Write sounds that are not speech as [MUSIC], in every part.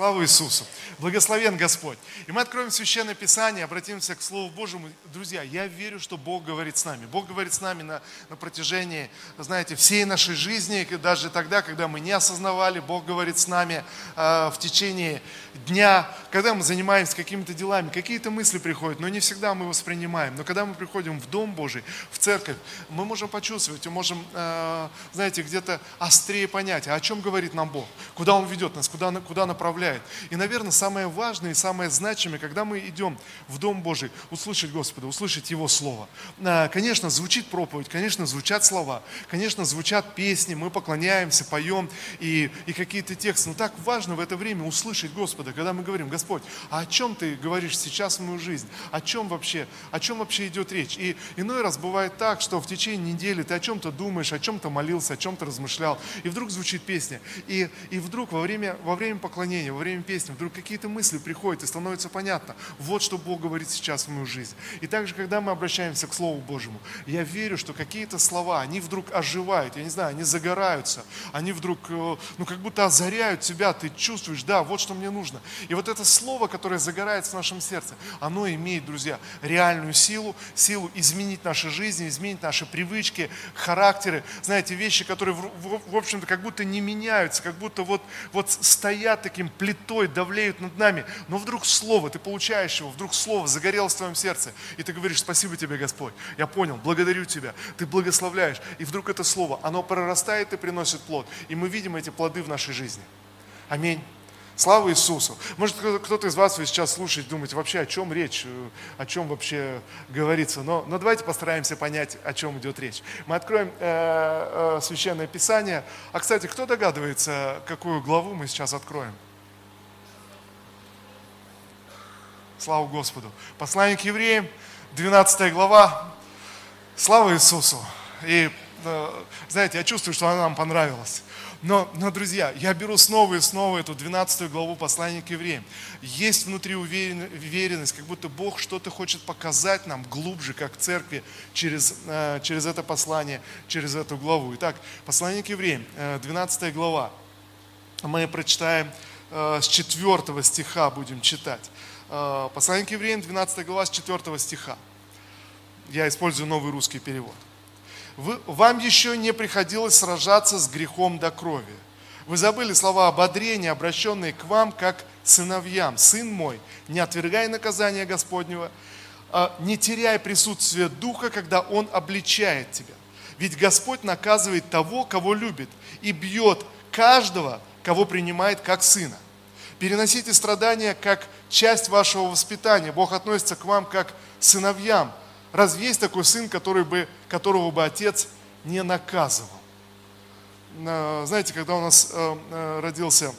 Слава Иисусу! Благословен Господь! И мы откроем Священное Писание, обратимся к Слову Божьему. Друзья, я верю, что Бог говорит с нами. Бог говорит с нами на, на протяжении, знаете, всей нашей жизни, даже тогда, когда мы не осознавали, Бог говорит с нами э, в течение дня, когда мы занимаемся какими-то делами, какие-то мысли приходят, но не всегда мы воспринимаем. Но когда мы приходим в Дом Божий, в церковь, мы можем почувствовать, мы можем, э, знаете, где-то острее понять, а о чем говорит нам Бог, куда Он ведет нас, куда, куда направляет. И, наверное, самое важное и самое значимое, когда мы идем в Дом Божий, услышать Господа, услышать Его Слово. Э, конечно, звучит проповедь, конечно, звучат слова, конечно, звучат песни, мы поклоняемся, поем и, и какие-то тексты. Но так важно в это время услышать Господа, когда мы говорим, Господь, а о чем Ты говоришь сейчас в мою жизнь? О чем вообще, о чем вообще идет речь? И иной раз бывает так, что в течение недели ты о чем-то думаешь, о чем-то молился, о чем-то размышлял, и вдруг звучит песня. И, и вдруг во время, во время поклонения, во время песни, вдруг какие-то мысли приходят, и становится понятно, вот что Бог говорит сейчас в мою жизнь. И также, когда мы обращаемся к Слову Божьему, я верю, что какие-то слова, они вдруг оживают, я не знаю, они загораются, они вдруг, э, ну, как будто озаряют тебя, ты чувствуешь, да, вот что мне нужно. И вот это слово, которое загорается в нашем сердце, оно имеет, друзья, реальную силу, силу изменить наши жизни, изменить наши привычки, характеры, знаете, вещи, которые, в общем-то, как будто не меняются, как будто вот, вот стоят таким плитой, давлеют над нами. Но вдруг слово, ты получаешь его, вдруг слово загорелось в твоем сердце, и ты говоришь, спасибо тебе, Господь, я понял, благодарю тебя, ты благословляешь. И вдруг это слово, оно прорастает и приносит плод. И мы видим эти плоды в нашей жизни. Аминь. Слава Иисусу. Может, кто-то из вас сейчас слушает, думаете, вообще о чем речь, о чем вообще говорится. Но, но давайте постараемся понять, о чем идет речь. Мы откроем э, э, Священное Писание. А, кстати, кто догадывается, какую главу мы сейчас откроем? Слава Господу. Послание к евреям, 12 глава. Слава Иисусу. И, э, знаете, я чувствую, что она нам понравилась. Но, но, друзья, я беру снова и снова эту 12 главу послания к евреям. Есть внутри уверенность, как будто Бог что-то хочет показать нам глубже, как церкви, через, э, через это послание, через эту главу. Итак, послание к евреям, 12 э, глава. Мы прочитаем с 4 стиха, будем читать. Послание к евреям, 12 глава, с 4 стиха. Я использую новый русский перевод вам еще не приходилось сражаться с грехом до крови. Вы забыли слова ободрения, обращенные к вам, как сыновьям. Сын мой, не отвергай наказания Господнего, а не теряй присутствие Духа, когда Он обличает тебя. Ведь Господь наказывает того, кого любит, и бьет каждого, кого принимает как сына. Переносите страдания как часть вашего воспитания. Бог относится к вам как сыновьям. Разве есть такой сын, который бы, которого бы отец не наказывал? Знаете, когда у нас э, э, родился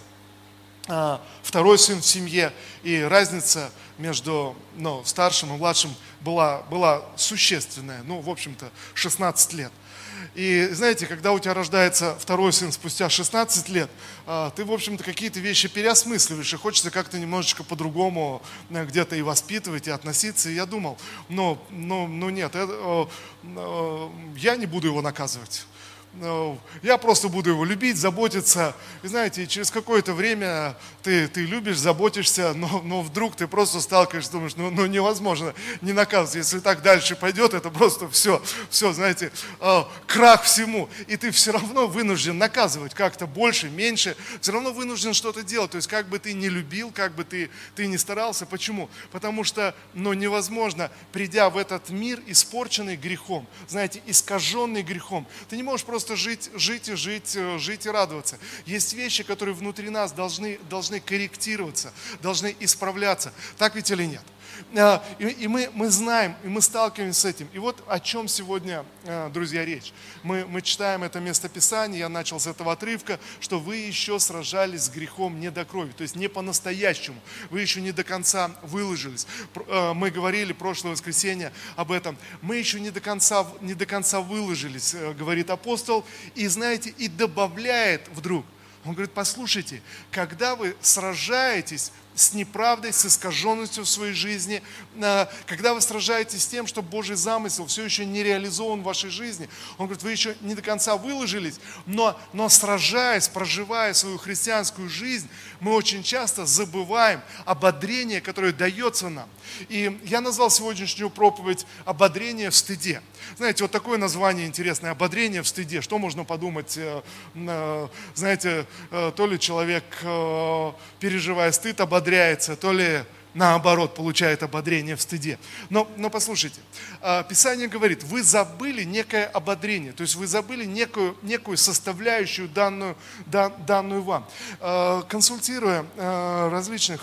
э, второй сын в семье, и разница между ну, старшим и младшим была, была существенная, ну, в общем-то, 16 лет. И знаете, когда у тебя рождается второй сын спустя 16 лет, а, ты, в общем-то, какие-то вещи переосмысливаешь, и хочется как-то немножечко по-другому э, где-то и воспитывать, и относиться. И я думал, ну, ну, ну нет, это, э, я не буду его наказывать. Ну, я просто буду его любить, заботиться. И знаете, через какое-то время ты, ты любишь, заботишься, но, но вдруг ты просто сталкиваешься, думаешь, ну, ну невозможно не наказывать. Если так дальше пойдет, это просто все, все, знаете, э, крах всему. И ты все равно вынужден наказывать как-то больше, меньше. Все равно вынужден что-то делать. То есть как бы ты не любил, как бы ты, ты не старался. Почему? Потому что ну, невозможно, придя в этот мир, испорченный грехом, знаете, искаженный грехом, ты не можешь просто просто жить, жить и жить, э, жить и радоваться. Есть вещи, которые внутри нас должны, должны корректироваться, должны исправляться. Так ведь или нет? Э, и, мы, мы знаем, и мы сталкиваемся с этим. И вот о чем сегодня, э, друзья, речь. Мы, мы читаем это местописание, я начал с этого отрывка, что вы еще сражались с грехом не до крови, то есть не по-настоящему. Вы еще не до конца выложились. Мы говорили прошлое воскресенье об этом. Мы еще не до конца, не до конца выложились, говорит апостол апостол, и знаете, и добавляет вдруг. Он говорит, послушайте, когда вы сражаетесь с неправдой, с искаженностью в своей жизни, э, когда вы сражаетесь с тем, что Божий замысел все еще не реализован в вашей жизни, Он говорит, вы еще не до конца выложились, но, но сражаясь, проживая свою христианскую жизнь, мы очень часто забываем ободрение, которое дается нам. И я назвал сегодняшнюю проповедь «Ободрение в стыде». Знаете, вот такое название интересное «Ободрение в стыде». Что можно подумать? Э, э, знаете, э, то ли человек, переживая стыд, ободряется, то ли наоборот, получает ободрение в стыде. Но, но послушайте, Писание говорит, вы забыли некое ободрение, то есть вы забыли некую, некую составляющую данную, данную вам. Консультируя различных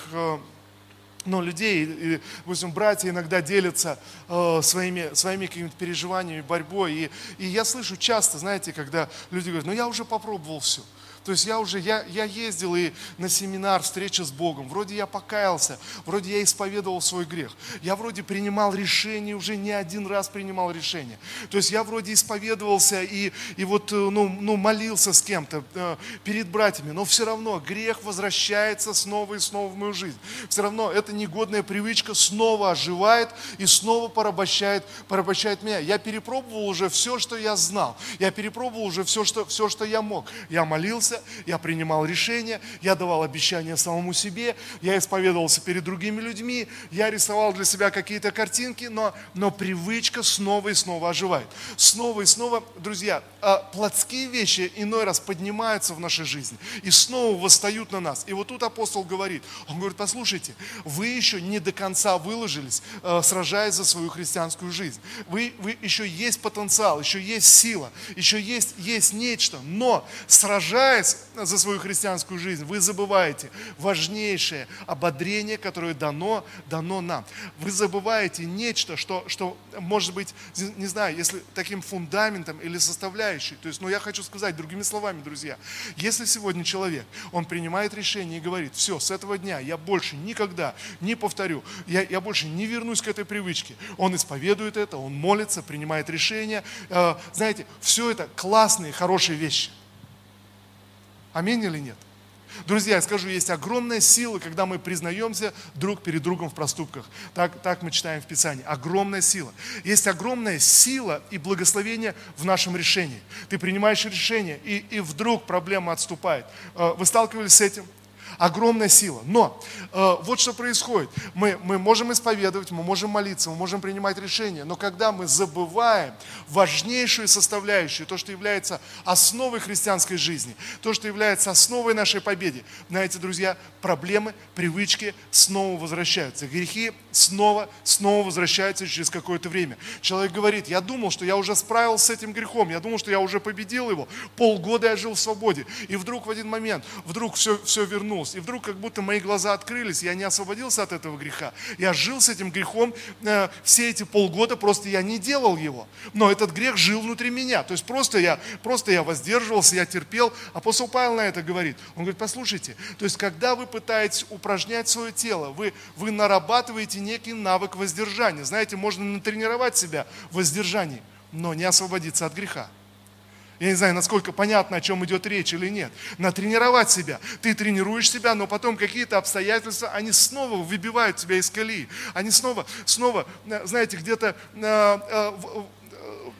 но людей, и, допустим, братья иногда делятся э, своими, своими какими-то переживаниями, борьбой. И, и я слышу часто, знаете, когда люди говорят, ну я уже попробовал все. То есть я уже, я, я ездил и на семинар, встреча с Богом. Вроде я покаялся, вроде я исповедовал свой грех. Я вроде принимал решение, уже не один раз принимал решение. То есть я вроде исповедовался и, и вот, э, ну, ну, молился с кем-то э, перед братьями. Но все равно грех возвращается снова и снова в мою жизнь. Все равно эта негодная привычка снова оживает и снова порабощает, порабощает меня. Я перепробовал уже все, что я знал. Я перепробовал уже все, что, все, что я мог. Я молился, я принимал решения, я давал обещания самому себе, я исповедовался перед другими людьми, я рисовал для себя какие-то картинки, но, но привычка снова и снова оживает. Снова и снова, друзья, а, плотские вещи иной раз поднимаются в нашей жизни и снова восстают на нас. И вот тут апостол говорит, он говорит, послушайте, вы еще не до конца выложились, а, сражаясь за свою христианскую жизнь. Вы, вы еще есть потенциал, еще есть сила, еще есть, есть нечто, но сражаясь борясь за свою христианскую жизнь, вы забываете важнейшее ободрение, которое дано, дано нам. Вы забываете нечто, что, что может быть, не знаю, если таким фундаментом или составляющей. То есть, ну я хочу сказать другими словами, друзья, если сегодня человек, он принимает решение и говорит, все, с этого дня я больше никогда не повторю, я, я больше не вернусь к этой привычке. Он исповедует это, он молится, принимает решение. Э, знаете, все это классные, хорошие вещи. Аминь или нет? Друзья, я скажу, есть огромная сила, когда мы признаемся друг перед другом в проступках. Так, так мы читаем в Писании. Огромная сила. Есть огромная сила и благословение в нашем решении. Ты принимаешь решение, и, и вдруг проблема отступает. Э, вы сталкивались с этим? Огромная сила. Но э, вот что происходит. Мы, мы можем исповедовать, мы можем молиться, мы можем принимать решения, но когда мы забываем важнейшую составляющую, то, что является основой христианской жизни, то, что является основой нашей победы, знаете, друзья, проблемы, привычки снова возвращаются. Грехи снова, снова возвращаются через какое-то время. Человек говорит, я думал, что я уже справился с этим грехом, я думал, что я уже победил его, полгода я жил в свободе, и вдруг в один момент, вдруг все, все вернулось вернулся. И вдруг как будто мои глаза открылись, я не освободился от этого греха. Я жил с этим грехом э, все эти полгода, просто я не делал его. Но этот грех жил внутри меня. То есть просто я, просто я воздерживался, я терпел. Апостол Павел на это говорит. Он говорит, послушайте, то есть когда вы пытаетесь упражнять свое тело, вы, вы нарабатываете некий навык воздержания. Знаете, можно натренировать себя в воздержании, но не освободиться от греха. Я не знаю, насколько понятно, о чем идет речь или нет. Натренировать себя. Ты тренируешь себя, но потом какие-то обстоятельства, они снова выбивают тебя из колеи. Они снова, снова, э, знаете, где-то э, э,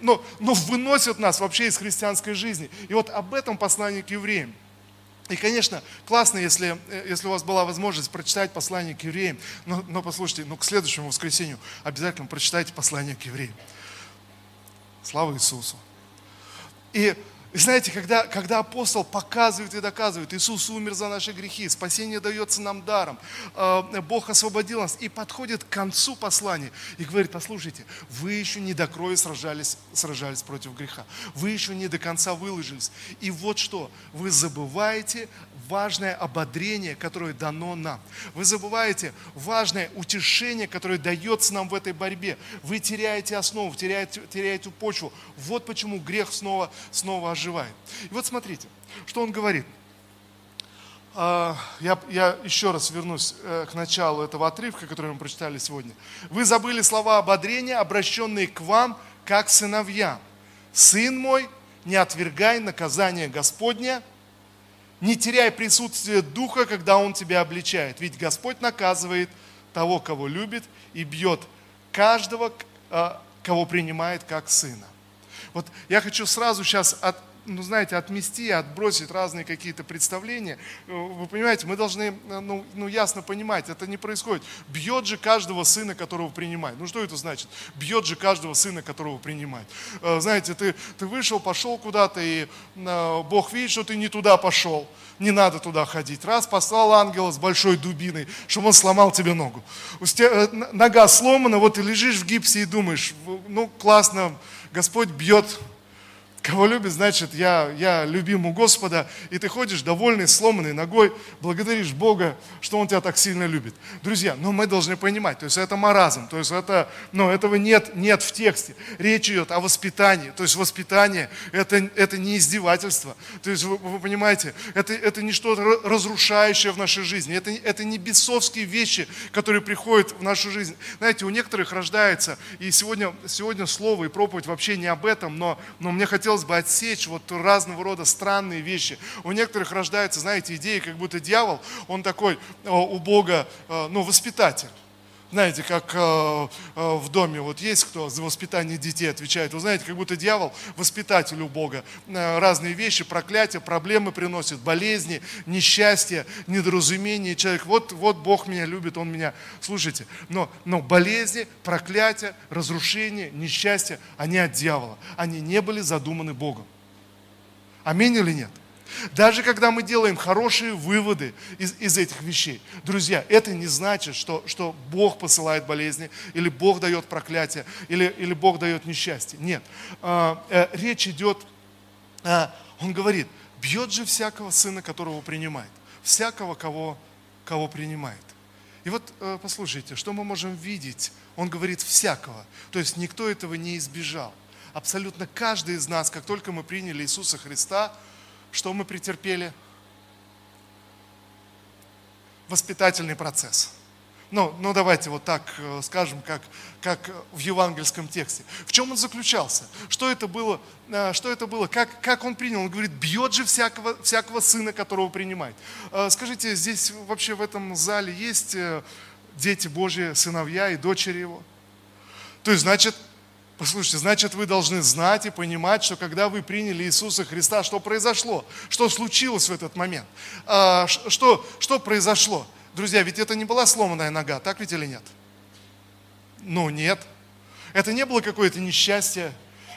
но, но выносят нас вообще из христианской жизни. И вот об этом послание к евреям. И, конечно, классно, если, если у вас была возможность прочитать послание к евреям, но, но послушайте, ну, к следующему воскресенью обязательно прочитайте послание к евреям. Слава Иисусу! E И знаете, когда, когда апостол показывает и доказывает, Иисус умер за наши грехи, спасение дается нам даром, э, Бог освободил нас, и подходит к концу послания и говорит, послушайте, вы еще не до крови сражались, сражались против греха, вы еще не до конца выложились. И вот что, вы забываете важное ободрение, которое дано нам. Вы забываете важное утешение, которое дается нам в этой борьбе. Вы теряете основу, теряете, теряете почву. Вот почему грех снова, снова оживает. И вот смотрите, что он говорит. А, я, я еще раз вернусь э, к началу этого отрывка, который мы прочитали сегодня. Вы забыли слова ободрения, обращенные к вам, как сыновьям. Сын мой, не отвергай наказание Господня, Не теряй присутствие Духа, когда Он тебя обличает. Ведь Господь наказывает того, кого любит, и бьет каждого, а, кого принимает как сына. Вот я хочу сразу сейчас от, ну, знаете, отмести, отбросить разные какие-то представления. Э, вы понимаете, мы должны э, ну, ну, ясно понимать, это не происходит. Бьет же каждого сына, которого принимает. Ну что это значит? Бьет же каждого сына, которого принимает. Э, знаете, ты, ты вышел, пошел куда-то, и Бог видит, что ты не туда пошел. Не надо туда ходить. Раз послал ангела с большой дубиной, чтобы он сломал тебе ногу. Нога сломана, вот ты лежишь в гипсе и думаешь, ну классно, Господь бьет Кого любит, значит, я, я любим у Господа, и ты ходишь довольный, сломанной ногой, благодаришь Бога, что Он тебя так сильно любит. Друзья, но мы должны понимать, то есть это маразм, то есть это, но этого нет, нет в тексте. Речь идет о воспитании, то есть воспитание это, это не издевательство, то есть вы, вы понимаете, это, это не что-то разрушающее в нашей жизни, это, это не бесовские вещи, которые приходят в нашу жизнь. Знаете, у некоторых рождается, и сегодня, сегодня слово и проповедь вообще не об этом, но, но мне хотелось хотелось бы отсечь вот разного рода странные вещи. У некоторых рождается, знаете, идея, как будто дьявол, он такой э, у Бога, э, ну, воспитатель. Знаете, как э, э, в доме вот есть кто за воспитание детей отвечает. Вы знаете, как будто дьявол воспитатель у Бога. Э, разные вещи, проклятия, проблемы приносит, болезни, несчастье, недоразумение. Человек, вот, вот Бог меня любит, Он меня... Слушайте, но, но болезни, проклятия, разрушения, несчастье, они от дьявола. Они не были задуманы Богом. Аминь или нет? Даже когда мы делаем хорошие выводы из, из этих вещей, друзья, это не значит, что, что Бог посылает болезни, или Бог дает проклятие, или, или Бог дает несчастье. Нет. А, а, речь идет, а, он говорит, бьет же всякого сына, которого принимает. Всякого, кого, кого принимает. И вот э, послушайте, что мы можем видеть? Он говорит всякого. То есть никто этого не избежал. Абсолютно каждый из нас, как только мы приняли Иисуса Христа, что мы претерпели? Воспитательный процесс. Ну, ну давайте вот так э, скажем, как, как в евангельском тексте. В чем он заключался? Что это было? Э, что это было? Как, как он принял? Он говорит, бьет же всякого, всякого сына, которого принимает. Э, скажите, здесь вообще в этом зале есть дети Божьи, сыновья и дочери его? То есть, значит, Послушайте, значит, вы должны знать и понимать, что когда вы приняли Иисуса Христа, что произошло, что случилось в этот момент, а, что, что произошло. Друзья, ведь это не была сломанная нога, так ведь или нет? Ну, нет. Это не было какое-то несчастье,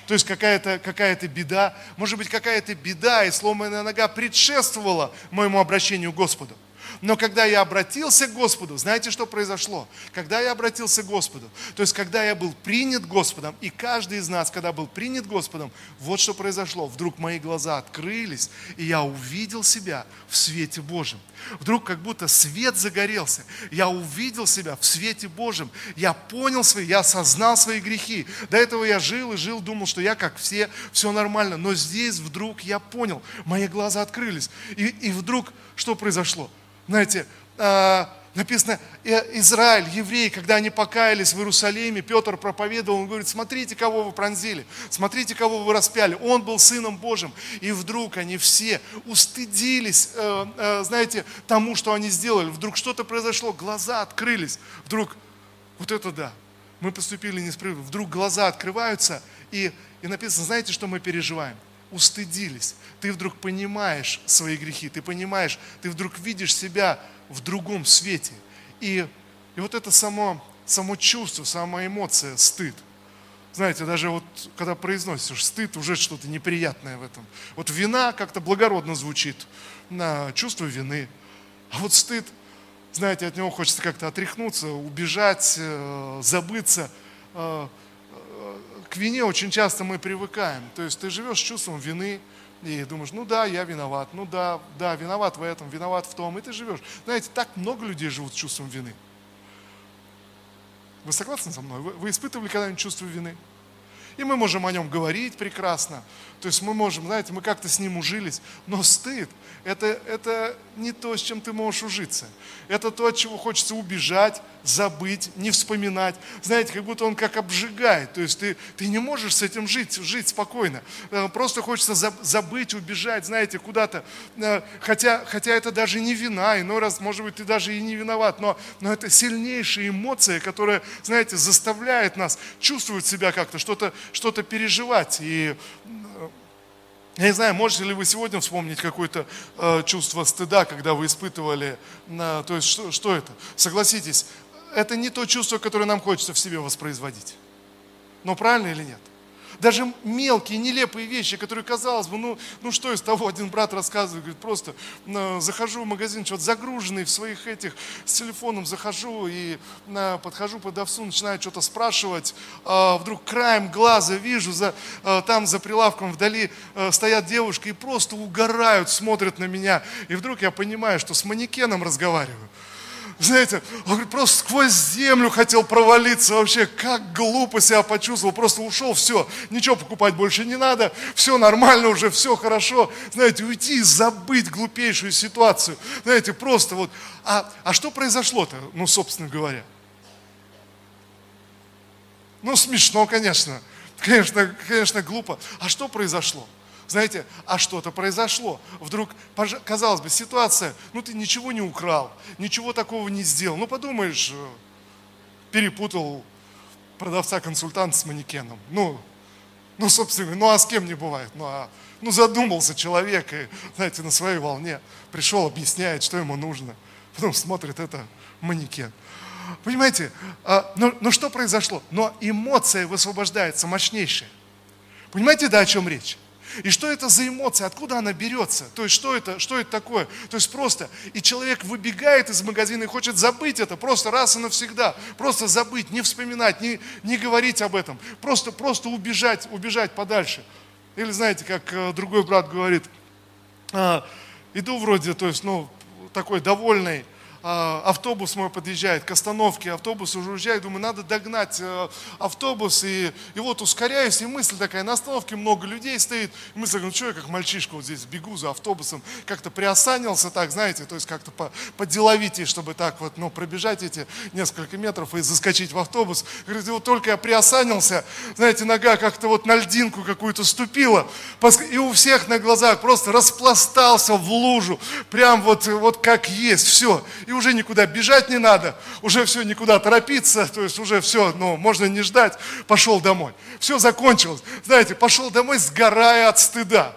то есть какая-то какая беда. Может быть, какая-то беда и сломанная нога предшествовала моему обращению к Господу. Но когда я обратился к Господу, знаете, что произошло? Когда я обратился к Господу, то есть когда я был принят Господом, и каждый из нас, когда был принят Господом, вот что произошло. Вдруг мои глаза открылись, и я увидел себя в свете Божьем. Вдруг как будто свет загорелся. Я увидел себя в свете Божьем. Я понял свои, я осознал свои грехи. До этого я жил и жил, думал, что я как все, все нормально. Но здесь вдруг я понял, мои глаза открылись. И, и вдруг что произошло? Знаете, а, написано, «Э, Израиль, евреи, когда они покаялись в Иерусалиме, Петр проповедовал, он говорит, смотрите, кого вы пронзили, смотрите, кого вы распяли. Он был Сыном Божьим. И вдруг они все устыдились, э, э, знаете, тому, что они сделали. Вдруг что-то произошло, глаза открылись. Вдруг, вот это да, мы поступили несправедливо. Вдруг глаза открываются, и, и написано, знаете, что мы переживаем? Устыдились. Ты вдруг понимаешь свои грехи, ты понимаешь, ты вдруг видишь себя в другом свете. И, и вот это само, само чувство, сама эмоция, стыд. Знаете, даже вот когда произносишь стыд, уже что-то неприятное в этом. Вот вина как-то благородно звучит, на чувство вины. А вот стыд, знаете, от него хочется как-то отряхнуться, убежать, э, забыться э, к вине очень часто мы привыкаем. То есть ты живешь с чувством вины и думаешь, ну да, я виноват, ну да, да, виноват в этом, виноват в том, и ты живешь. Знаете, так много людей живут с чувством вины. Вы согласны со мной? Вы, вы испытывали когда-нибудь чувство вины? И мы можем о нем говорить прекрасно. То есть мы можем, знаете, мы как-то с ним ужились. Но стыд это, это не то, с чем ты можешь ужиться. Это то, от чего хочется убежать, забыть, не вспоминать. Знаете, как будто он как обжигает. То есть ты, ты не можешь с этим жить, жить спокойно. Э, просто хочется забыть, убежать, знаете, куда-то. Э, хотя, хотя это даже не вина, иной раз, может быть, ты даже и не виноват, но, но это сильнейшая эмоция, которая, знаете, заставляет нас чувствовать себя как-то, что-то что переживать. И я не знаю, можете ли вы сегодня вспомнить какое-то э, чувство стыда, когда вы испытывали, э, то есть что, что это? Согласитесь, это не то чувство, которое нам хочется в себе воспроизводить. Но правильно или нет? Даже мелкие, нелепые вещи, которые, казалось бы, ну, ну что из того, один брат рассказывает, говорит, просто э, захожу в магазин, что-то загруженный в своих этих, с телефоном захожу и э, подхожу к продавцу, начинаю что-то спрашивать, э, вдруг краем глаза вижу, за, э, там за прилавком вдали э, стоят девушки и просто угорают, смотрят на меня, и вдруг я понимаю, что с манекеном разговариваю. Знаете, он говорит, просто сквозь землю хотел провалиться вообще, как глупо себя почувствовал, просто ушел, все, ничего покупать больше не надо, все нормально уже, все хорошо. Знаете, уйти и забыть глупейшую ситуацию. Знаете, просто вот. А, а что произошло-то, ну, собственно говоря? Ну, смешно, конечно. Конечно, конечно, глупо. А что произошло? Знаете, а что-то произошло. Вдруг, казалось бы, ситуация, ну ты ничего не украл, ничего такого не сделал. Ну подумаешь, э, перепутал продавца-консультант с манекеном. Ну, ну, собственно, ну а с кем не бывает? Ну, а, ну задумался человек и, знаете, на своей волне пришел, объясняет, что ему нужно. Потом смотрит, это манекен. Понимаете, а, но, но что произошло? Но эмоция высвобождается мощнейшая. Понимаете, да, о чем речь? И что это за эмоция, откуда она берется? То есть что это, что это такое? То есть просто, и человек выбегает из магазина и хочет забыть это, просто раз и навсегда, просто забыть, не вспоминать, не, не говорить об этом, просто, просто убежать, убежать подальше. Или знаете, как э, другой брат говорит, а, иду вроде, то есть, ну, такой довольный, автобус мой подъезжает к остановке, автобус уже уезжает, думаю, надо догнать э, автобус, и, и вот ускоряюсь, и мысль такая, на остановке много людей стоит, и мысль, ну что я как мальчишка вот здесь бегу за автобусом, как-то приосанился так, знаете, то есть как-то по, по деловитее, чтобы так вот, ну, пробежать эти несколько метров и заскочить в автобус. Говорит, вот только я приосанился, знаете, нога как-то вот на льдинку какую-то ступила, и у всех на глазах просто распластался в лужу, прям вот, вот как есть, все уже никуда бежать не надо, уже все, никуда торопиться, то есть уже все, ну, можно не ждать, пошел домой. Все закончилось. Знаете, пошел домой, сгорая от стыда.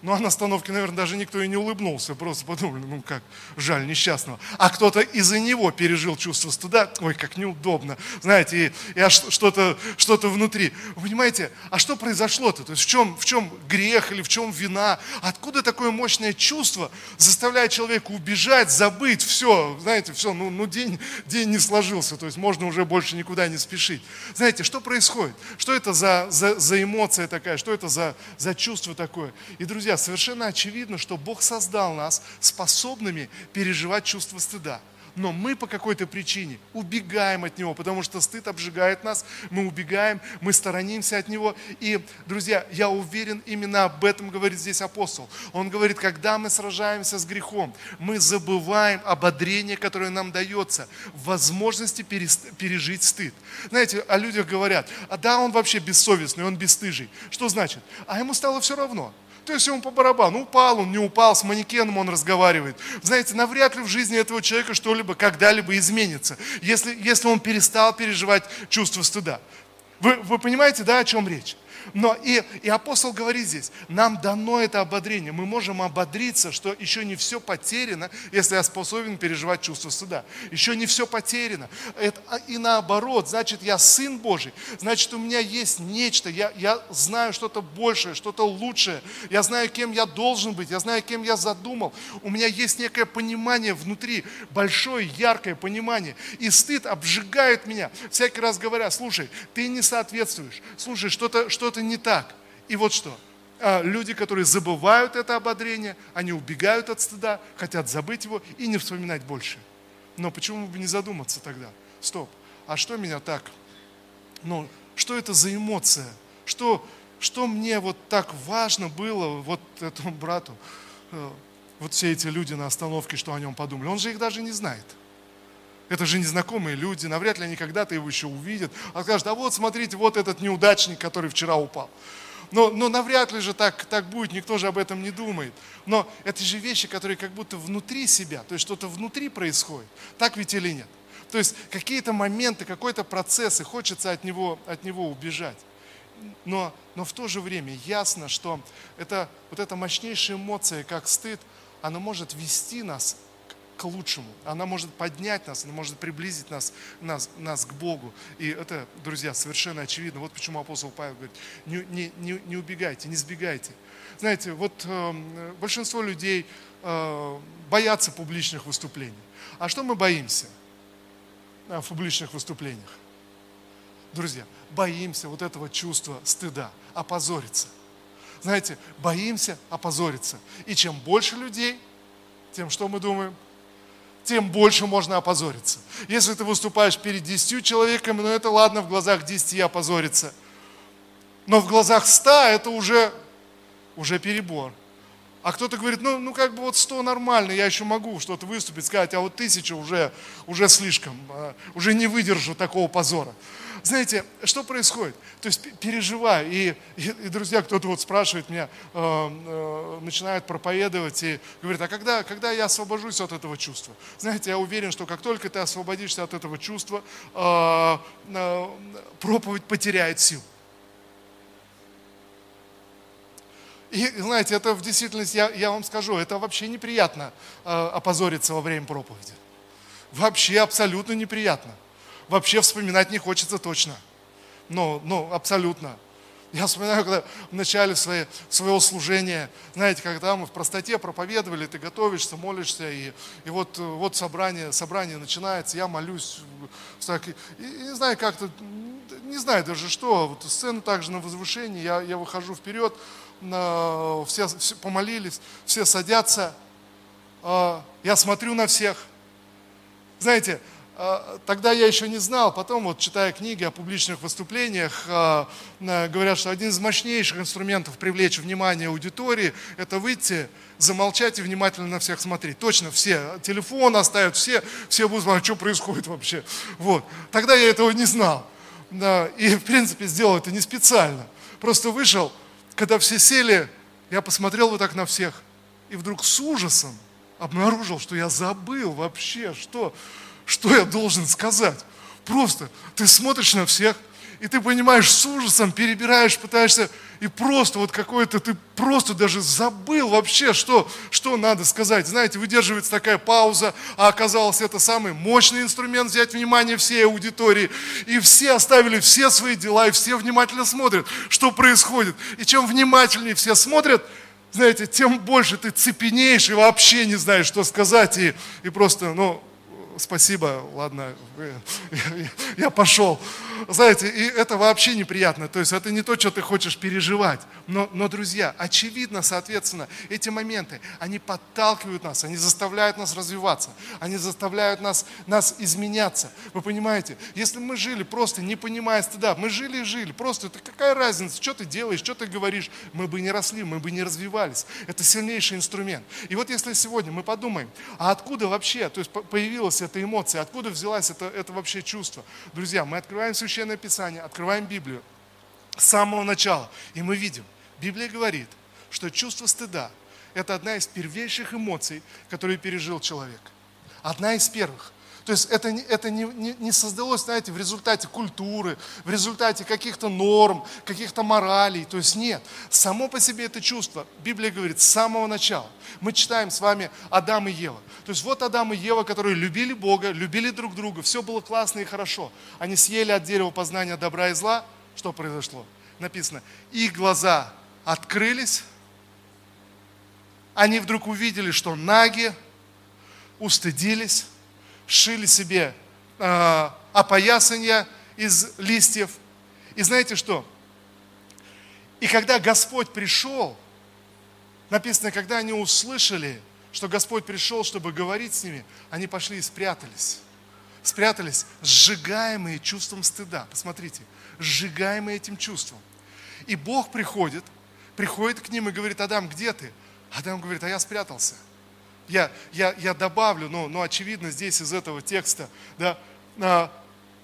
Ну, а на остановке, наверное, даже никто и не улыбнулся, просто подумали, ну как, жаль несчастного. А кто-то из-за него пережил чувство стыда, ой, как неудобно, знаете, и, и аж что-то что внутри. Вы понимаете, а что произошло-то? То есть в чем, в чем грех или в чем вина? Откуда такое мощное чувство заставляет человека убежать, забыть, все, знаете, все, ну, ну день, день не сложился, то есть можно уже больше никуда не спешить. Знаете, что происходит? Что это за, за, за эмоция такая, что это за, за чувство такое? И, друзья, Друзья, совершенно очевидно, что Бог создал нас способными переживать чувство стыда. Но мы по какой-то причине убегаем от него, потому что стыд обжигает нас, мы убегаем, мы сторонимся от него. И, друзья, я уверен, именно об этом говорит здесь апостол. Он говорит, когда мы сражаемся с грехом, мы забываем ободрение, которое нам дается, возможности пережить стыд. Знаете, о людях говорят, а да, он вообще бессовестный, он бесстыжий. Что значит? А ему стало все равно. То есть ему по барабану, упал он, не упал, с манекеном он разговаривает. Знаете, навряд ли в жизни этого человека что-либо когда-либо изменится, если, если он перестал переживать чувство стыда. Вы, вы понимаете, да, о чем речь? Но и, и апостол говорит здесь, нам дано это ободрение. Мы можем ободриться, что еще не все потеряно, если я способен переживать чувство стыда. Еще не все потеряно. Это, а, и наоборот, значит, я сын Божий, значит, у меня есть нечто, я, я знаю что-то большее, что-то лучшее, я знаю, кем я должен быть, я знаю, кем я задумал. У меня есть некое понимание внутри, большое, яркое понимание. И стыд обжигает меня, всякий раз говоря, слушай, ты не соответствуешь, слушай, что-то что что-то не так. И вот что. А люди, которые забывают это ободрение, они убегают от стыда, хотят забыть его и не вспоминать больше. Но почему бы не задуматься тогда? Стоп, а что меня так, ну, что это за эмоция, что, что мне вот так важно было вот этому брату, э, вот все эти люди на остановке, что о нем подумали. Он же их даже не знает. Это же незнакомые люди, навряд ли они когда-то его еще увидят. А скажут, а вот смотрите, вот этот неудачник, который вчера упал. Но, но навряд ли же так, так будет, никто же об этом не думает. Но это же вещи, которые как будто внутри себя, то есть что-то внутри происходит. Так ведь или нет? То есть какие-то моменты, какой-то процесс, и хочется от него, от него убежать. Но, но в то же время ясно, что это, вот эта мощнейшая эмоция, как стыд, она может вести нас к лучшему. Она может поднять нас, она может приблизить нас, нас, нас к Богу. И это, друзья, совершенно очевидно. Вот почему апостол Павел говорит, не, не, не, не убегайте, не сбегайте. Знаете, вот э, большинство людей э, боятся публичных выступлений. А что мы боимся в публичных выступлениях? Друзья, боимся вот этого чувства стыда, опозориться. Знаете, боимся опозориться. И чем больше людей, тем что мы думаем – тем больше можно опозориться. Если ты выступаешь перед десятью человеками, ну это ладно в глазах десяти опозориться. Но в глазах ста это уже, уже перебор. А кто-то говорит, ну, ну как бы вот сто нормально, я еще могу что-то выступить, сказать, а вот тысяча уже, уже слишком, а, уже не выдержу такого позора. Знаете, что происходит? То есть переживаю, и, и, и друзья, кто-то вот спрашивает меня, э, э, начинает проповедовать и говорит, а когда, когда я освобожусь от этого чувства? Знаете, я уверен, что как только ты освободишься от этого чувства, э, э, проповедь потеряет силу. И знаете, это в действительности, я, я вам скажу, это вообще неприятно э, опозориться во время проповеди. Вообще абсолютно неприятно. Вообще вспоминать не хочется точно. Ну, ну, абсолютно. Я вспоминаю, когда в начале своей, своего служения, знаете, когда мы в простоте проповедовали, ты готовишься, молишься, и, и вот, вот собрание, собрание начинается, я молюсь, так, и, и не знаю, как-то, не знаю даже что, вот сцену также на возвышении, я, я выхожу вперед, все, все помолились, все садятся, а, я смотрю на всех. Знаете, тогда я еще не знал, потом вот читая книги о публичных выступлениях, а, говорят, что один из мощнейших инструментов привлечь внимание аудитории – это выйти, замолчать и внимательно на всех смотреть. Точно все, телефон оставят, все, все будут смотреть, что происходит вообще. Вот. Тогда я этого не знал. И, в принципе, сделал это не специально. Просто вышел, когда все сели, я посмотрел вот так на всех, и вдруг с ужасом обнаружил, что я забыл вообще, что, что я должен сказать. Просто ты смотришь на всех, и ты понимаешь, с ужасом перебираешь, пытаешься, и просто вот какой-то, ты просто даже забыл вообще, что, что надо сказать. Знаете, выдерживается такая пауза, а оказалось, это самый мощный инструмент взять внимание всей аудитории. И все оставили все свои дела, и все внимательно смотрят, что происходит. И чем внимательнее все смотрят, знаете, тем больше ты цепенеешь и вообще не знаешь, что сказать, и, и просто, ну, спасибо, ладно, [LAUGHS] я пошел. Знаете, и это вообще неприятно. То есть это не то, что ты хочешь переживать. Но, но, друзья, очевидно, соответственно, эти моменты, они подталкивают нас, они заставляют нас развиваться, они заставляют нас, нас изменяться. Вы понимаете, если мы жили просто не понимая стыда, мы жили и жили, просто это какая разница, что ты делаешь, что ты говоришь, мы бы не росли, мы бы не развивались. Это сильнейший инструмент. И вот если сегодня мы подумаем, а откуда вообще, то есть появилась эта эмоция, откуда взялась это, это вообще чувство? Друзья, мы открываем Священное Писание, открываем Библию с самого начала, и мы видим, Библия говорит, что чувство стыда – это одна из первейших эмоций, которые пережил человек. Одна из первых. То есть это, это не, не, не создалось, знаете, в результате культуры, в результате каких-то норм, каких-то моралей. То есть нет. Само по себе это чувство, Библия говорит, с самого начала. Мы читаем с вами Адам и Ева. То есть вот Адам и Ева, которые любили Бога, любили друг друга, все было классно и хорошо. Они съели от дерева познания добра и зла. Что произошло? Написано, их глаза открылись, они вдруг увидели, что наги, устыдились, шили себе э, опоясания из листьев. И знаете что? И когда Господь пришел, написано, когда они услышали, что Господь пришел, чтобы говорить с ними, они пошли и спрятались. спрятались, сжигаемые чувством стыда. Посмотрите, сжигаемые этим чувством. И Бог приходит, приходит к ним и говорит, Адам, где ты? Адам говорит, а я спрятался. Я, я, я добавлю, но, но очевидно здесь из этого текста, да, а,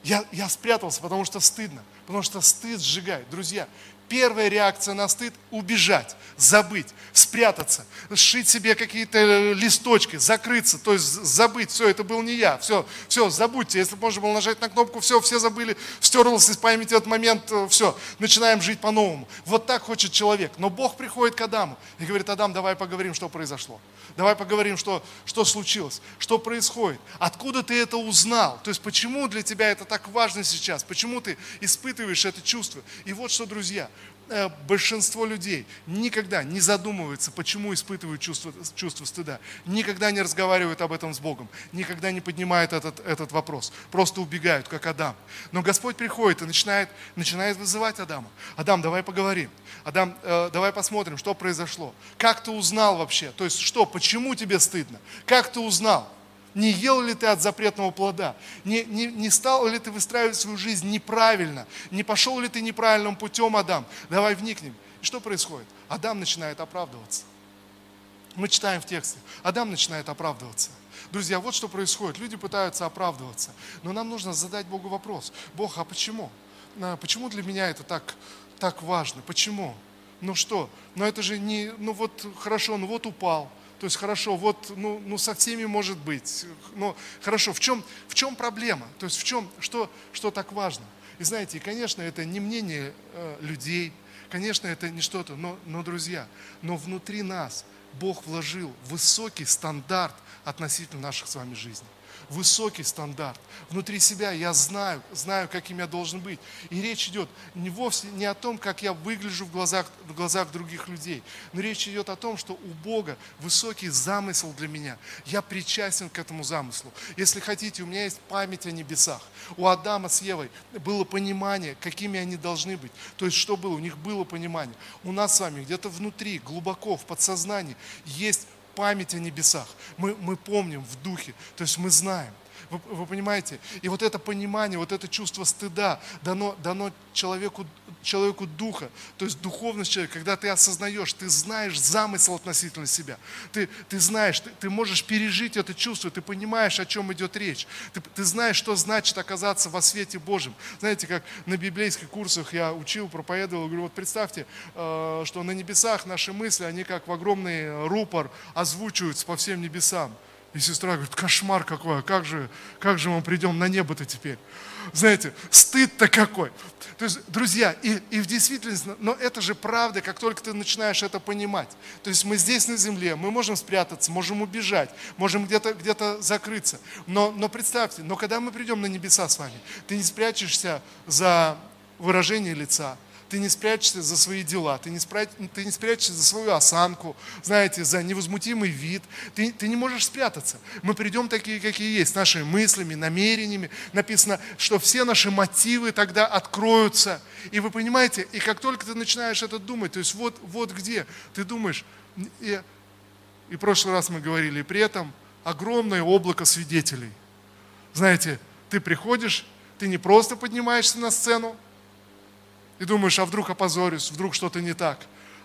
я, я спрятался, потому что стыдно, потому что стыд сжигает. Друзья, Первая реакция на стыд – убежать, забыть, спрятаться, сшить себе какие-то э, листочки, закрыться, то есть забыть, все, это был не я, все, все, забудьте, если можно было нажать на кнопку, все, все забыли, стерлось из памяти этот момент, э, все, начинаем жить по-новому. Вот так хочет человек. Но Бог приходит к Адаму и говорит, Адам, давай поговорим, что произошло. Давай поговорим, что, что случилось, что происходит, откуда ты это узнал, то есть почему для тебя это так важно сейчас, почему ты испытываешь это чувство. И вот что, друзья, большинство людей никогда не задумываются, почему испытывают чувство, чувство стыда, никогда не разговаривают об этом с Богом, никогда не поднимают этот, этот вопрос, просто убегают, как Адам. Но Господь приходит и начинает, начинает вызывать Адама. Адам, давай поговорим. Адам, э, давай посмотрим, что произошло. Как ты узнал вообще? То есть что, почему тебе стыдно? Как ты узнал? Не ел ли ты от запретного плода? Не, не, не стал ли ты выстраивать свою жизнь неправильно? Не пошел ли ты неправильным путем, Адам? Давай вникнем. И что происходит? Адам начинает оправдываться. Мы читаем в тексте. Адам начинает оправдываться. Друзья, вот что происходит. Люди пытаются оправдываться. Но нам нужно задать Богу вопрос. Бог, а почему? Почему для меня это так, так важно? Почему? Ну что? Ну это же не, ну вот хорошо, ну вот упал. То есть хорошо, вот ну, ну со всеми может быть. Но хорошо, в чем, в чем проблема? То есть в чем, что, что так важно? И знаете, конечно, это не мнение э, людей, конечно, это не что-то, но, но, друзья, но внутри нас Бог вложил высокий стандарт относительно наших с вами жизней высокий стандарт. Внутри себя я знаю, знаю, каким я должен быть. И речь идет не вовсе не о том, как я выгляжу в глазах, в глазах других людей, но речь идет о том, что у Бога высокий замысел для меня. Я причастен к этому замыслу. Если хотите, у меня есть память о небесах. У Адама с Евой было понимание, какими они должны быть. То есть что было? У них было понимание. У нас с вами где-то внутри, глубоко, в подсознании есть память о небесах. Мы, мы помним в духе, то есть мы знаем. Вы, вы понимаете? И вот это понимание, вот это чувство стыда дано, дано человеку, человеку духа, то есть духовность человека, когда ты осознаешь, ты знаешь замысел относительно себя, ты, ты знаешь, ты, ты можешь пережить это чувство, ты понимаешь, о чем идет речь, ты, ты знаешь, что значит оказаться во свете Божьем. Знаете, как на библейских курсах я учил, проповедовал, говорю, вот представьте, э, что на небесах наши мысли, они как в огромный рупор озвучиваются по всем небесам. И сестра говорит, кошмар какой, а как же, как же мы придем на небо-то теперь? Знаете, стыд-то какой. То есть, друзья, и, и в действительности, но это же правда, как только ты начинаешь это понимать. То есть мы здесь на земле, мы можем спрятаться, можем убежать, можем где-то где закрыться. Но, но представьте, но когда мы придем на небеса с вами, ты не спрячешься за выражение лица, ты не спрячешься за свои дела, ты не, спря... ты не спрячешься за свою осанку, знаете, за невозмутимый вид. Ты, ты не можешь спрятаться. Мы придем такие, какие есть, нашими мыслями, намерениями. Написано, что все наши мотивы тогда откроются. И вы понимаете, и как только ты начинаешь это думать, то есть вот, вот где ты думаешь, и, и в прошлый раз мы говорили, и при этом огромное облако свидетелей. Знаете, ты приходишь, ты не просто поднимаешься на сцену, и думаешь, а вдруг опозорюсь, вдруг что-то не так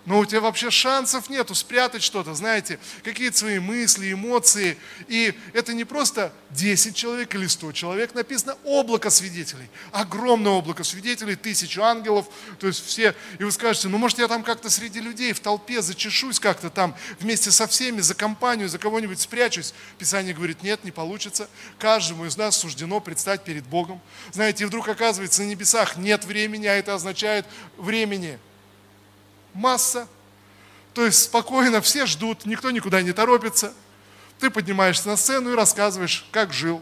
но у тебя вообще шансов нету спрятать что-то, знаете, какие-то свои мысли, эмоции. И это не просто 10 человек или 100 человек, написано облако свидетелей, огромное облако свидетелей, тысячу ангелов, то есть все, и вы скажете, ну может я там как-то среди людей в толпе зачешусь как-то там вместе со всеми, за компанию, за кого-нибудь спрячусь. Писание говорит, нет, не получится. Каждому из нас суждено предстать перед Богом. Знаете, и вдруг оказывается на небесах нет времени, а это означает времени – масса. То есть спокойно, все ждут, никто никуда не торопится. Ты поднимаешься на сцену и рассказываешь, как жил.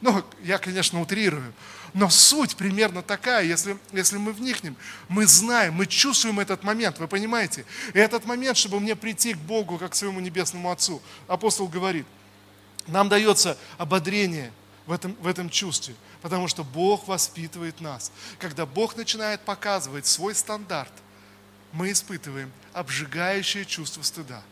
Ну, я, конечно, утрирую. Но суть примерно такая, если, если мы вникнем, мы знаем, мы чувствуем этот момент, вы понимаете? И этот момент, чтобы мне прийти к Богу, как к своему небесному Отцу, апостол говорит, нам дается ободрение в этом, в этом чувстве, потому что Бог воспитывает нас. Когда Бог начинает показывать свой стандарт, мы испытываем обжигающее чувство стыда.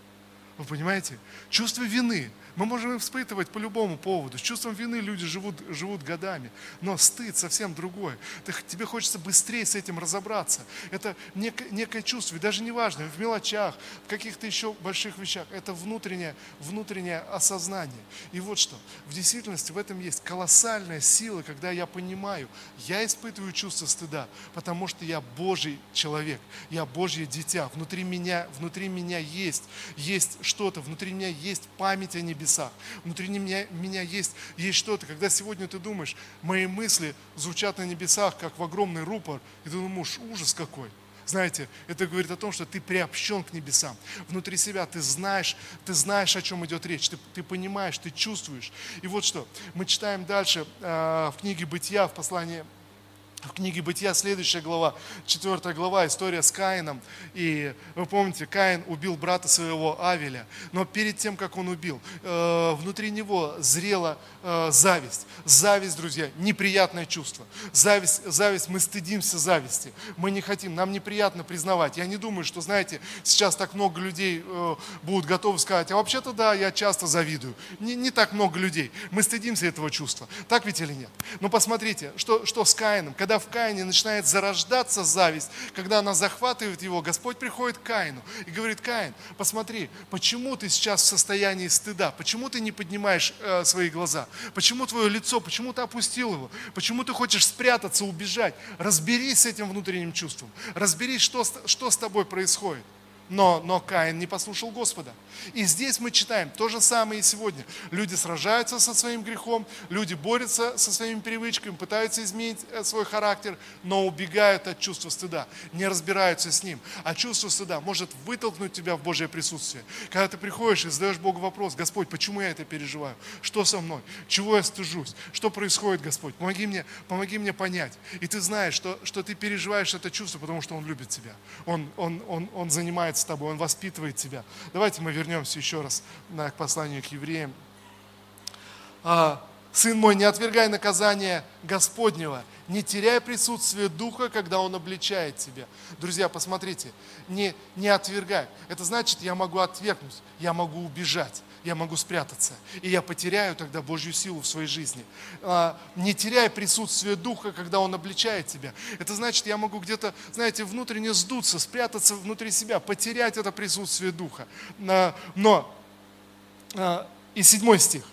Вы понимаете? Чувство вины. Мы можем испытывать по любому поводу. С чувством вины люди живут, живут годами. Но стыд совсем другой. Ты, тебе хочется быстрее с этим разобраться. Это некое, некое чувство. И даже не важно, в мелочах, в каких-то еще больших вещах. Это внутреннее, внутреннее осознание. И вот что. В действительности в этом есть колоссальная сила, когда я понимаю, я испытываю чувство стыда, потому что я Божий человек. Я Божье дитя. Внутри меня, внутри меня есть, есть что-то. Внутри меня есть память о небесах небесах. Внутри меня, меня есть, есть что-то. Когда сегодня ты думаешь, мои мысли звучат на небесах, как в огромный рупор, и ты думаешь, ужас какой. Знаете, это говорит о том, что ты приобщен к небесам. Внутри себя ты знаешь, ты знаешь, о чем идет речь, ты, ты понимаешь, ты чувствуешь. И вот что, мы читаем дальше э, в книге Бытия, в послании в книге Бытия, следующая глава, четвертая глава, история с Каином. И вы помните, Каин убил брата своего Авеля. Но перед тем, как он убил, э, внутри него зрела э, зависть. Зависть, друзья, неприятное чувство. Зависть, зависть, мы стыдимся зависти. Мы не хотим, нам неприятно признавать. Я не думаю, что, знаете, сейчас так много людей э, будут готовы сказать, а вообще-то да, я часто завидую. Не, не так много людей. Мы стыдимся этого чувства. Так ведь или нет? Но посмотрите, что, что с Каином. Когда когда в Каине начинает зарождаться зависть, когда она захватывает его, Господь приходит к Каину и говорит, Каин, посмотри, почему ты сейчас в состоянии стыда, почему ты не поднимаешь э, свои глаза, почему твое лицо, почему ты опустил его, почему ты хочешь спрятаться, убежать, разберись с этим внутренним чувством, разберись, что, что с тобой происходит. Но, но Каин не послушал Господа. И здесь мы читаем то же самое и сегодня. Люди сражаются со своим грехом, люди борются со своими привычками, пытаются изменить э, свой характер, но убегают от чувства стыда, не разбираются с ним. А чувство стыда может вытолкнуть тебя в Божье присутствие. Когда ты приходишь и задаешь Богу вопрос, Господь, почему я это переживаю? Что со мной? Чего я стыжусь? Что происходит, Господь? Помоги мне, помоги мне понять. И ты знаешь, что, что ты переживаешь это чувство, потому что Он любит тебя. Он, он, он, он занимается с тобой, Он воспитывает тебя. Давайте мы вернемся еще раз к посланию к евреям. А, Сын мой, не отвергай наказание Господнего, не теряй присутствие Духа, когда Он обличает тебя. Друзья, посмотрите, не, не отвергай. Это значит, я могу отвергнуть, я могу убежать я могу спрятаться. И я потеряю тогда Божью силу в своей жизни. А, не теряй присутствие Духа, когда Он обличает тебя. Это значит, я могу где-то, знаете, внутренне сдуться, спрятаться внутри себя, потерять это присутствие Духа. Но, а, и седьмой стих.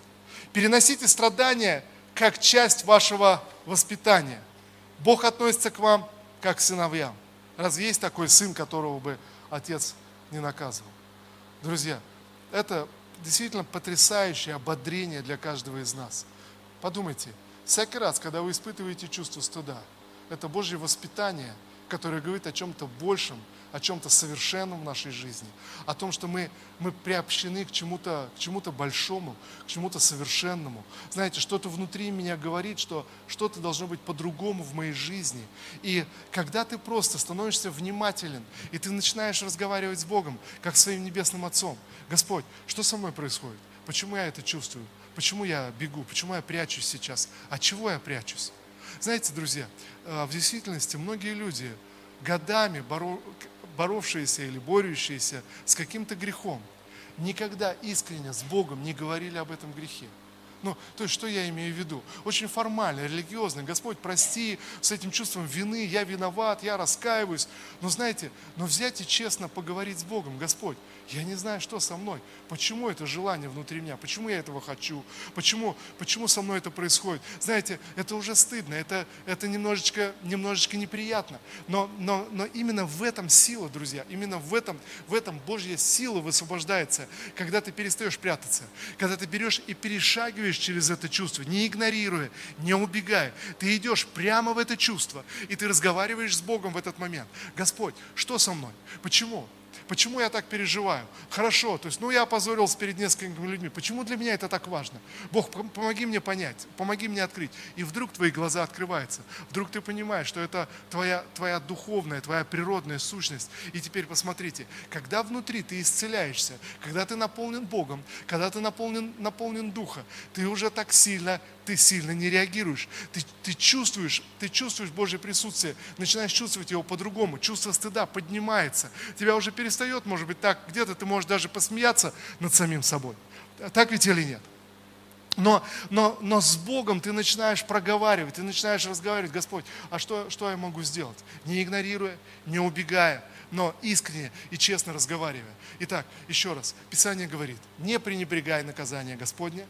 Переносите страдания как часть вашего воспитания. Бог относится к вам как к сыновьям. Разве есть такой сын, которого бы отец не наказывал? Друзья, это действительно потрясающее ободрение для каждого из нас. Подумайте, всякий раз, когда вы испытываете чувство стыда, это Божье воспитание, которое говорит о чем-то большем, о чем-то совершенном в нашей жизни, о том, что мы, мы приобщены к чему-то к чему большому, к чему-то совершенному. Знаете, что-то внутри меня говорит, что что-то должно быть по-другому в моей жизни. И когда ты просто становишься внимателен, и ты начинаешь разговаривать с Богом, как с своим Небесным Отцом, Господь, что со мной происходит? Почему я это чувствую? Почему я бегу? Почему я прячусь сейчас? От чего я прячусь? Знаете, друзья, э, в действительности многие люди годами боровшиеся или борющиеся с каким-то грехом, никогда искренне с Богом не говорили об этом грехе. Ну, то есть, что я имею в виду? Очень формально, религиозно. Господь, прости, с этим чувством вины, я виноват, я раскаиваюсь. Но знаете, но взять и честно поговорить с Богом, Господь, я не знаю, что со мной. Почему это желание внутри меня? Почему я этого хочу? Почему, почему со мной это происходит? Знаете, это уже стыдно, это, это немножечко, немножечко неприятно. Но, но, но именно в этом сила, друзья, именно в этом, в этом Божья сила высвобождается, когда ты перестаешь прятаться, когда ты берешь и перешагиваешь через это чувство, не игнорируя, не убегая. Ты идешь прямо в это чувство, и ты разговариваешь с Богом в этот момент. Господь, что со мной? Почему? Почему я так переживаю? Хорошо, то есть, ну я опозорился перед несколькими людьми. Почему для меня это так важно? Бог, помоги мне понять, помоги мне открыть. И вдруг твои глаза открываются. Вдруг ты понимаешь, что это твоя, твоя духовная, твоя природная сущность. И теперь посмотрите, когда внутри ты исцеляешься, когда ты наполнен Богом, когда ты наполнен, наполнен Духа, ты уже так сильно ты сильно не реагируешь. Ты, ты чувствуешь, ты чувствуешь Божье присутствие, начинаешь чувствовать его по-другому. Чувство стыда поднимается. Тебя уже перестает перестает, может быть, так, где-то ты можешь даже посмеяться над самим собой. Так ведь или нет? Но, но, но с Богом ты начинаешь проговаривать, ты начинаешь разговаривать, Господь, а что, что я могу сделать? Не игнорируя, не убегая, но искренне и честно разговаривая. Итак, еще раз, Писание говорит, не пренебрегай наказание Господне,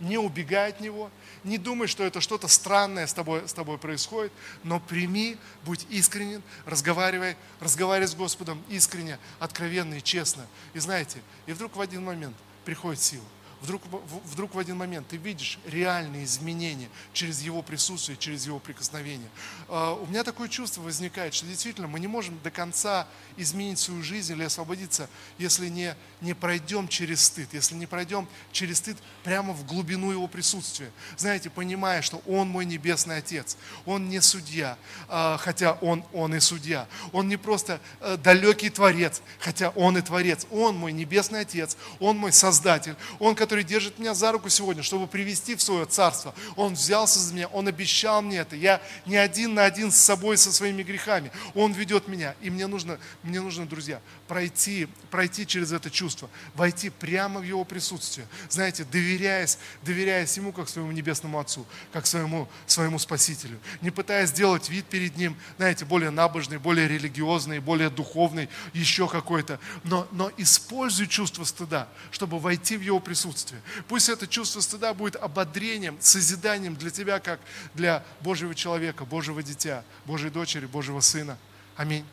не убегай от него, не думай, что это что-то странное с тобой, с тобой происходит, но прими, будь искренен, разговаривай, разговаривай с Господом искренне, откровенно и честно. И знаете, и вдруг в один момент приходит сила вдруг, вдруг в один момент ты видишь реальные изменения через Его присутствие, через Его прикосновение. А, у меня такое чувство возникает, что действительно мы не можем до конца изменить свою жизнь или освободиться, если не, не пройдем через стыд, если не пройдем через стыд прямо в глубину Его присутствия. Знаете, понимая, что Он мой Небесный Отец, Он не судья, а, хотя Он, он и судья. Он не просто э, далекий Творец, хотя Он и Творец. Он мой Небесный Отец, Он мой Создатель, Он, который держит меня за руку сегодня, чтобы привести в свое царство. Он взялся за меня, Он обещал мне это. Я не один на один с собой, со своими грехами. Он ведет меня. И мне нужно, мне нужно, друзья, пройти, пройти через это чувство, войти прямо в Его присутствие. Знаете, доверяясь, доверяясь Ему, как своему Небесному Отцу, как своему, своему Спасителю. Не пытаясь сделать вид перед Ним, знаете, более набожный, более религиозный, более духовный, еще какой-то. Но, но используй чувство стыда, чтобы войти в Его присутствие. Пусть это чувство стыда будет ободрением, созиданием для тебя, как для Божьего человека, Божьего дитя, Божьей дочери, Божьего сына. Аминь.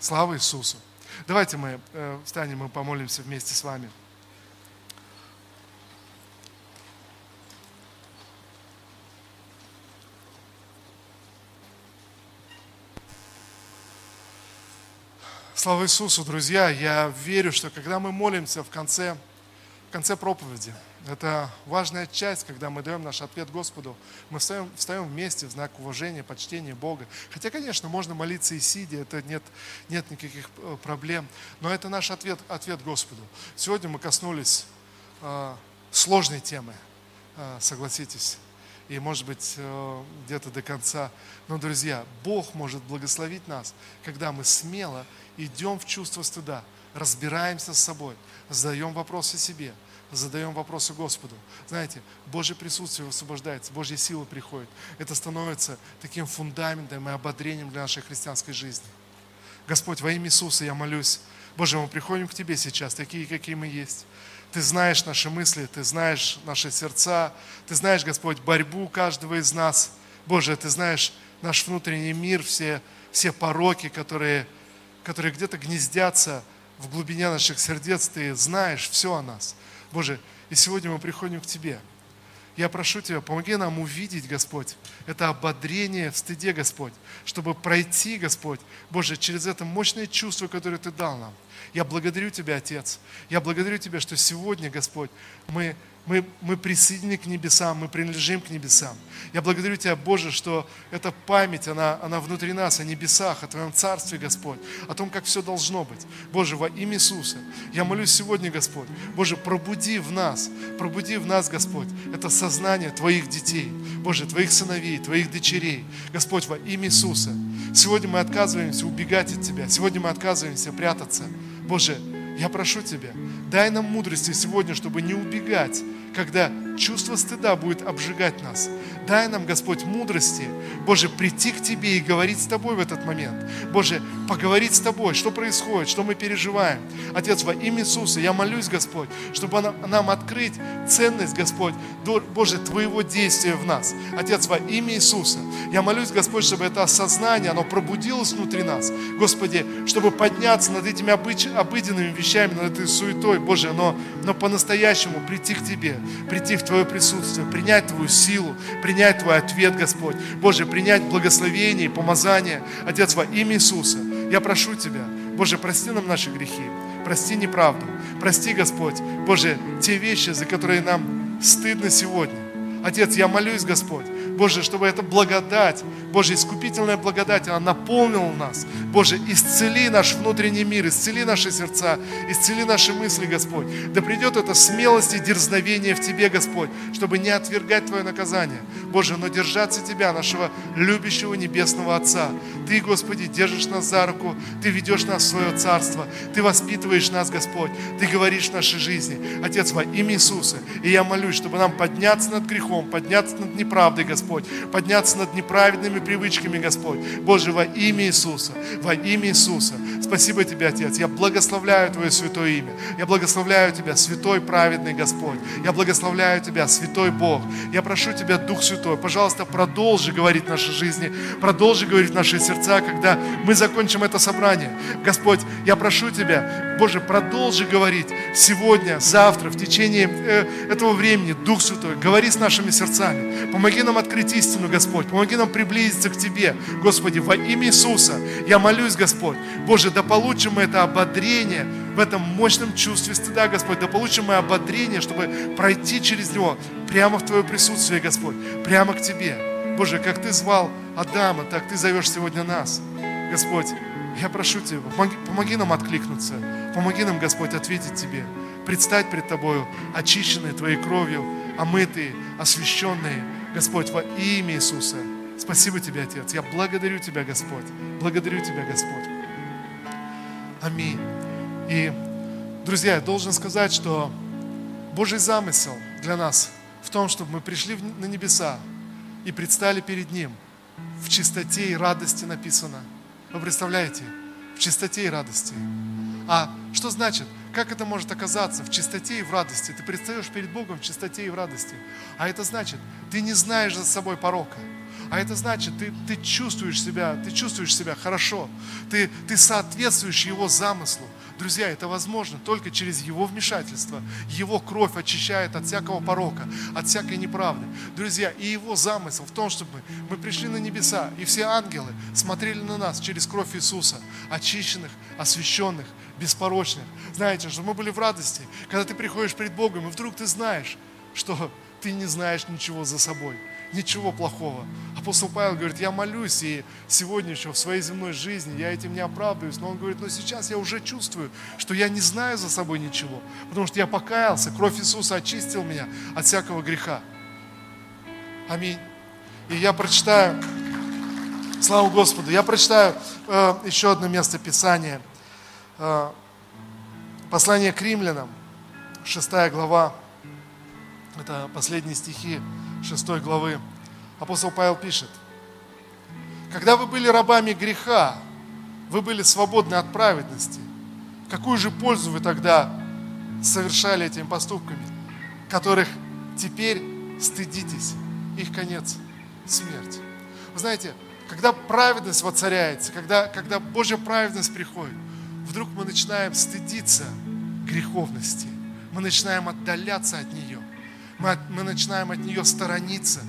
Слава Иисусу. Давайте мы э, встанем и помолимся вместе с вами. Слава Иисусу, друзья! Я верю, что когда мы молимся в конце в конце проповеди. Это важная часть, когда мы даем наш ответ Господу. Мы встаем, встаем вместе в знак уважения, почтения Бога. Хотя, конечно, можно молиться и сидя, это нет, нет никаких э, проблем. Но это наш ответ, ответ Господу. Сегодня мы коснулись э, сложной темы, э, согласитесь. И, может быть, э, где-то до конца. Но, друзья, Бог может благословить нас, когда мы смело идем в чувство стыда, разбираемся с собой, задаем вопросы себе, задаем вопросы Господу. Знаете, Божье присутствие высвобождается, Божья сила приходит. Это становится таким фундаментом и ободрением для нашей христианской жизни. Господь, во имя Иисуса я молюсь. Боже, мы приходим к Тебе сейчас, такие, какие мы есть. Ты знаешь наши мысли, Ты знаешь наши сердца, Ты знаешь, Господь, борьбу каждого из нас. Боже, Ты знаешь наш внутренний мир, все, все пороки, которые, которые где-то гнездятся в глубине наших сердец Ты знаешь все о нас. Боже, и сегодня мы приходим к Тебе. Я прошу Тебя, помоги нам увидеть, Господь, это ободрение в стыде, Господь, чтобы пройти, Господь, Боже, через это мощное чувство, которое Ты дал нам. Я благодарю Тебя, Отец. Я благодарю Тебя, что сегодня, Господь, мы мы, мы присоединены к небесам, мы принадлежим к небесам. Я благодарю Тебя, Боже, что эта память, она, она внутри нас, о небесах, о Твоем Царстве, Господь, о том, как все должно быть. Боже, во имя Иисуса, я молюсь сегодня, Господь, Боже, пробуди в нас, пробуди в нас, Господь, это сознание Твоих детей, Боже, Твоих сыновей, Твоих дочерей. Господь, во имя Иисуса, сегодня мы отказываемся убегать от Тебя, сегодня мы отказываемся прятаться. Боже, я прошу Тебя, дай нам мудрости сегодня, чтобы не убегать, когда чувство стыда будет обжигать нас. Дай нам, Господь, мудрости, Боже, прийти к Тебе и говорить с Тобой в этот момент. Боже, поговорить с Тобой, что происходит, что мы переживаем. Отец, во имя Иисуса я молюсь, Господь, чтобы нам открыть ценность, Господь, Боже, Твоего действия в нас. Отец, во имя Иисуса я молюсь, Господь, чтобы это осознание, оно пробудилось внутри нас. Господи, чтобы подняться над этими обыденными вещами, над этой суетой, Боже, но, но по-настоящему прийти к Тебе, прийти в Твое присутствие, принять Твою силу, принять Твой ответ, Господь. Боже, принять благословение и помазание. Отец, во имя Иисуса, я прошу Тебя, Боже, прости нам наши грехи, прости неправду, прости, Господь, Боже, те вещи, за которые нам стыдно сегодня. Отец, я молюсь, Господь, Боже, чтобы эта благодать, Боже, искупительная благодать, она наполнила нас. Боже, исцели наш внутренний мир, исцели наши сердца, исцели наши мысли, Господь. Да придет эта смелость и дерзновение в Тебе, Господь, чтобы не отвергать Твое наказание. Боже, но держаться Тебя, нашего любящего Небесного Отца. Ты, Господи, держишь нас за руку, Ты ведешь нас в свое Царство, Ты воспитываешь нас, Господь, Ты говоришь в нашей жизни. Отец, во имя Иисуса, и я молюсь, чтобы нам подняться над грехом, подняться над неправдой, Господь, подняться над неправедными привычками, Господь. Боже, во имя Иисуса, во имя Иисуса. Спасибо Тебе, Отец. Я благословляю Твое святое имя. Я благословляю Тебя, святой праведный Господь. Я благословляю Тебя, святой Бог. Я прошу Тебя, Дух Святой, пожалуйста, продолжи говорить в нашей жизни, продолжи говорить в наши сердца, когда мы закончим это собрание. Господь, я прошу Тебя, Боже, продолжи говорить сегодня, завтра, в течение э, этого времени, Дух Святой, говори с нашими сердцами. Помоги нам открыть истину, Господь. Помоги нам приблизиться к Тебе, Господи, во имя Иисуса. Я молюсь, Господь, Боже, да получим мы это ободрение в этом мощном чувстве стыда, Господь, да получим мы ободрение, чтобы пройти через него прямо в Твое присутствие, Господь, прямо к Тебе. Боже, как Ты звал Адама, так Ты зовешь сегодня нас. Господь, я прошу Тебя, помоги, помоги нам откликнуться, помоги нам, Господь, ответить Тебе, предстать пред Тобою, очищенные Твоей кровью, омытые, освященные, Господь, во имя Иисуса. Спасибо Тебе, Отец. Я благодарю Тебя, Господь. Благодарю Тебя, Господь. Аминь. И, друзья, я должен сказать, что Божий замысел для нас в том, чтобы мы пришли на небеса и предстали перед Ним в чистоте и радости написано. Вы представляете? В чистоте и радости. А что значит? Как это может оказаться в чистоте и в радости? Ты предстаешь перед Богом в чистоте и в радости. А это значит, ты не знаешь за собой порока. А это значит, ты, ты чувствуешь себя, ты чувствуешь себя хорошо. Ты, ты соответствуешь Его замыслу. Друзья, это возможно только через Его вмешательство. Его кровь очищает от всякого порока, от всякой неправды. Друзья, и Его замысел в том, чтобы мы пришли на небеса, и все ангелы смотрели на нас через кровь Иисуса, очищенных, освященных, беспорочных. Знаете, что мы были в радости, когда ты приходишь перед Богом, и вдруг ты знаешь, что ты не знаешь ничего за собой ничего плохого. Апостол Павел говорит, я молюсь, и сегодня еще в своей земной жизни я этим не оправдываюсь, но он говорит, но сейчас я уже чувствую, что я не знаю за собой ничего, потому что я покаялся, кровь Иисуса очистил меня от всякого греха. Аминь. И я прочитаю, слава Господу, я прочитаю э, еще одно место Писания. Э, послание к римлянам, 6 глава, это последние стихи 6 главы, апостол Павел пишет, когда вы были рабами греха, вы были свободны от праведности. Какую же пользу вы тогда совершали этими поступками, которых теперь стыдитесь? Их конец – смерть. Вы знаете, когда праведность воцаряется, когда, когда Божья праведность приходит, вдруг мы начинаем стыдиться греховности, мы начинаем отдаляться от нее мы, мы начинаем от нее сторониться.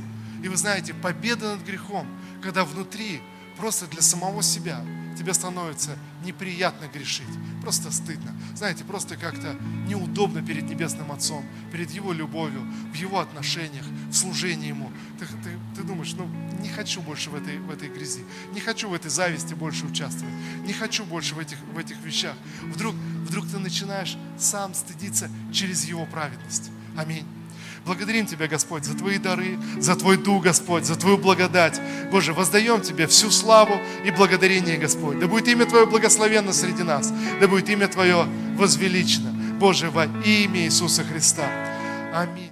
И вы знаете, победа над грехом, когда внутри просто для самого себя тебе становится неприятно грешить, просто стыдно. Знаете, просто как-то неудобно перед Небесным Отцом, перед Его любовью, в Его отношениях, в служении Ему. Ты, ты, ты думаешь, ну не хочу больше в этой, в этой грязи, не хочу в этой зависти больше участвовать, не хочу больше в этих, в этих вещах. Вдруг, вдруг ты начинаешь сам стыдиться через Его праведность. Аминь. Благодарим Тебя, Господь, за Твои дары, за Твой Дух, Господь, за Твою благодать. Боже, воздаем Тебе всю славу и благодарение, Господь. Да будет имя Твое благословенно среди нас, да будет имя Твое возвеличено. Боже, во имя Иисуса Христа. Аминь.